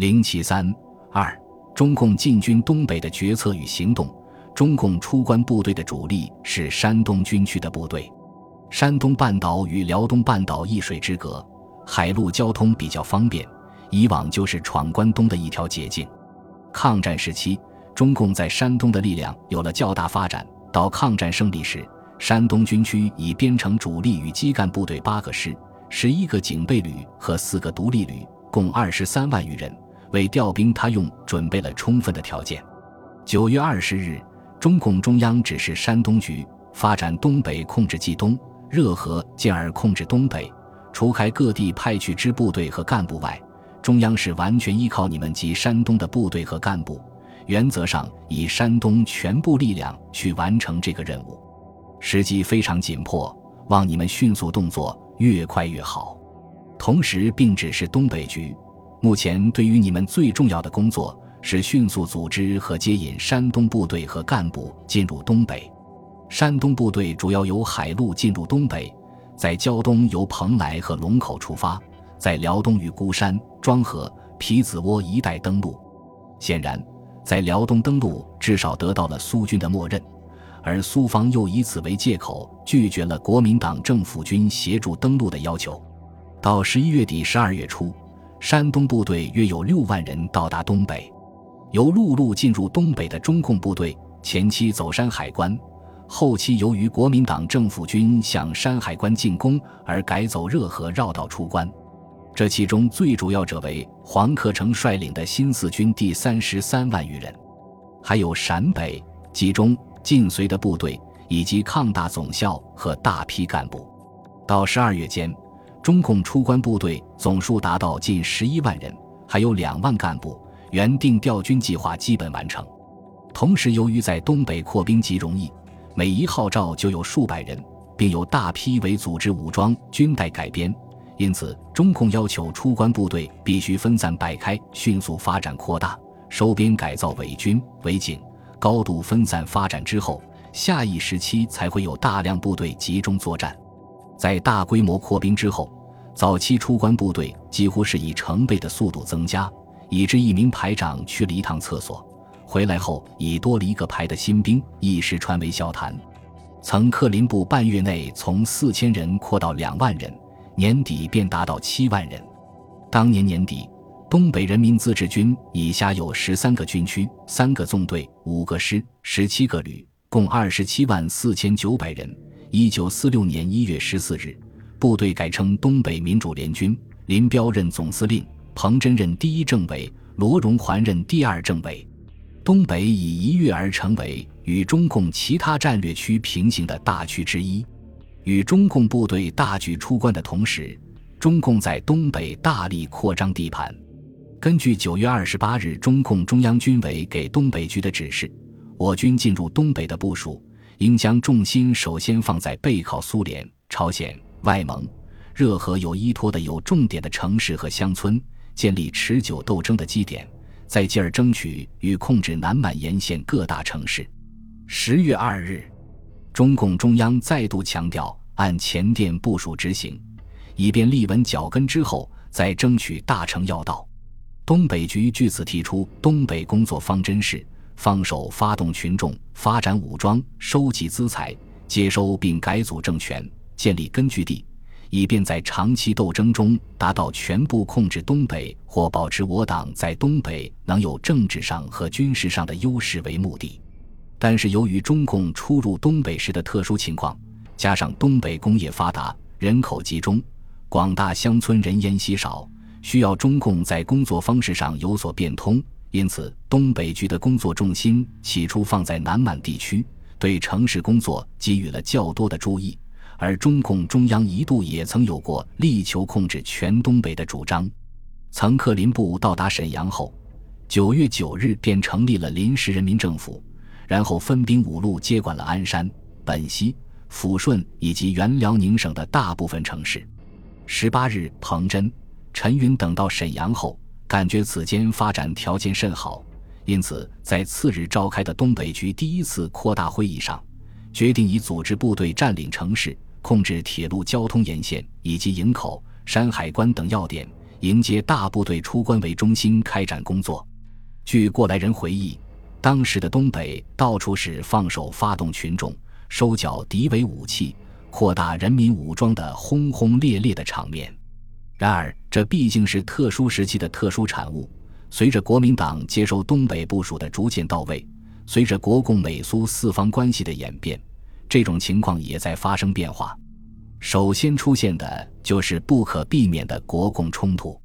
零七三二，中共进军东北的决策与行动。中共出关部队的主力是山东军区的部队。山东半岛与辽东半岛一水之隔，海陆交通比较方便，以往就是闯关东的一条捷径。抗战时期，中共在山东的力量有了较大发展。到抗战胜利时，山东军区已编成主力与基干部队八个师、十一个警备旅和四个独立旅，共二十三万余人，为调兵他用准备了充分的条件。九月二十日，中共中央指示山东局发展东北，控制冀东、热河，进而控制东北。除开各地派去支部队和干部外，中央是完全依靠你们及山东的部队和干部。原则上以山东全部力量去完成这个任务，时机非常紧迫，望你们迅速动作，越快越好。同时，并指示东北局，目前对于你们最重要的工作是迅速组织和接引山东部队和干部进入东北。山东部队主要由海路进入东北，在胶东由蓬莱和龙口出发，在辽东与孤山、庄河、皮子窝一带登陆。显然。在辽东登陆，至少得到了苏军的默认，而苏方又以此为借口，拒绝了国民党政府军协助登陆的要求。到十一月底、十二月初，山东部队约有六万人到达东北。由陆路进入东北的中共部队，前期走山海关，后期由于国民党政府军向山海关进攻，而改走热河绕道出关。这其中最主要者为黄克诚率领的新四军第三十三万余人，还有陕北、冀中晋绥的部队，以及抗大总校和大批干部。到十二月间，中共出关部队总数达到近十一万人，还有两万干部。原定调军计划基本完成。同时，由于在东北扩兵极容易，每一号召就有数百人，并有大批为组织武装军代改编。因此，中共要求出关部队必须分散摆开，迅速发展扩大，收编改造伪军、伪警，高度分散发展之后，下一时期才会有大量部队集中作战。在大规模扩兵之后，早期出关部队几乎是以成倍的速度增加，以致一名排长去了一趟厕所，回来后已多了一个排的新兵，一时传为笑谈。曾克林部半月内从四千人扩到两万人。年底便达到七万人。当年年底，东北人民自治军以下有十三个军区、三个纵队、五个师、十七个旅，共二十七万四千九百人。一九四六年一月十四日，部队改称东北民主联军，林彪任总司令，彭真任第一政委，罗荣桓任第二政委。东北已一跃而成为与中共其他战略区平行的大区之一。与中共部队大举出关的同时，中共在东北大力扩张地盘。根据九月二十八日中共中央军委给东北局的指示，我军进入东北的部署应将重心首先放在背靠苏联、朝鲜、外蒙、热河有依托的有重点的城市和乡村，建立持久斗争的基点，再继而争取与控制南满沿线各大城市。十月二日。中共中央再度强调，按前电部署执行，以便立稳脚跟之后再争取大成要道。东北局据此提出，东北工作方针是放手发动群众，发展武装，收集资财，接收并改组政权，建立根据地，以便在长期斗争中达到全部控制东北或保持我党在东北能有政治上和军事上的优势为目的。但是由于中共出入东北时的特殊情况，加上东北工业发达、人口集中、广大乡村人烟稀少，需要中共在工作方式上有所变通，因此东北局的工作重心起初放在南满地区，对城市工作给予了较多的注意。而中共中央一度也曾有过力求控制全东北的主张。曾克林部到达沈阳后，九月九日便成立了临时人民政府。然后分兵五路接管了鞍山、本溪、抚顺以及原辽宁省的大部分城市。十八日，彭真、陈云等到沈阳后，感觉此间发展条件甚好，因此在次日召开的东北局第一次扩大会议上，决定以组织部队占领城市、控制铁路交通沿线以及营口、山海关等要点，迎接大部队出关为中心开展工作。据过来人回忆，当时的东北到处是放手发动群众、收缴敌伪武器、扩大人民武装的轰轰烈烈的场面。然而，这毕竟是特殊时期的特殊产物。随着国民党接收东北部署的逐渐到位，随着国共美苏四方关系的演变，这种情况也在发生变化。首先出现的就是不可避免的国共冲突。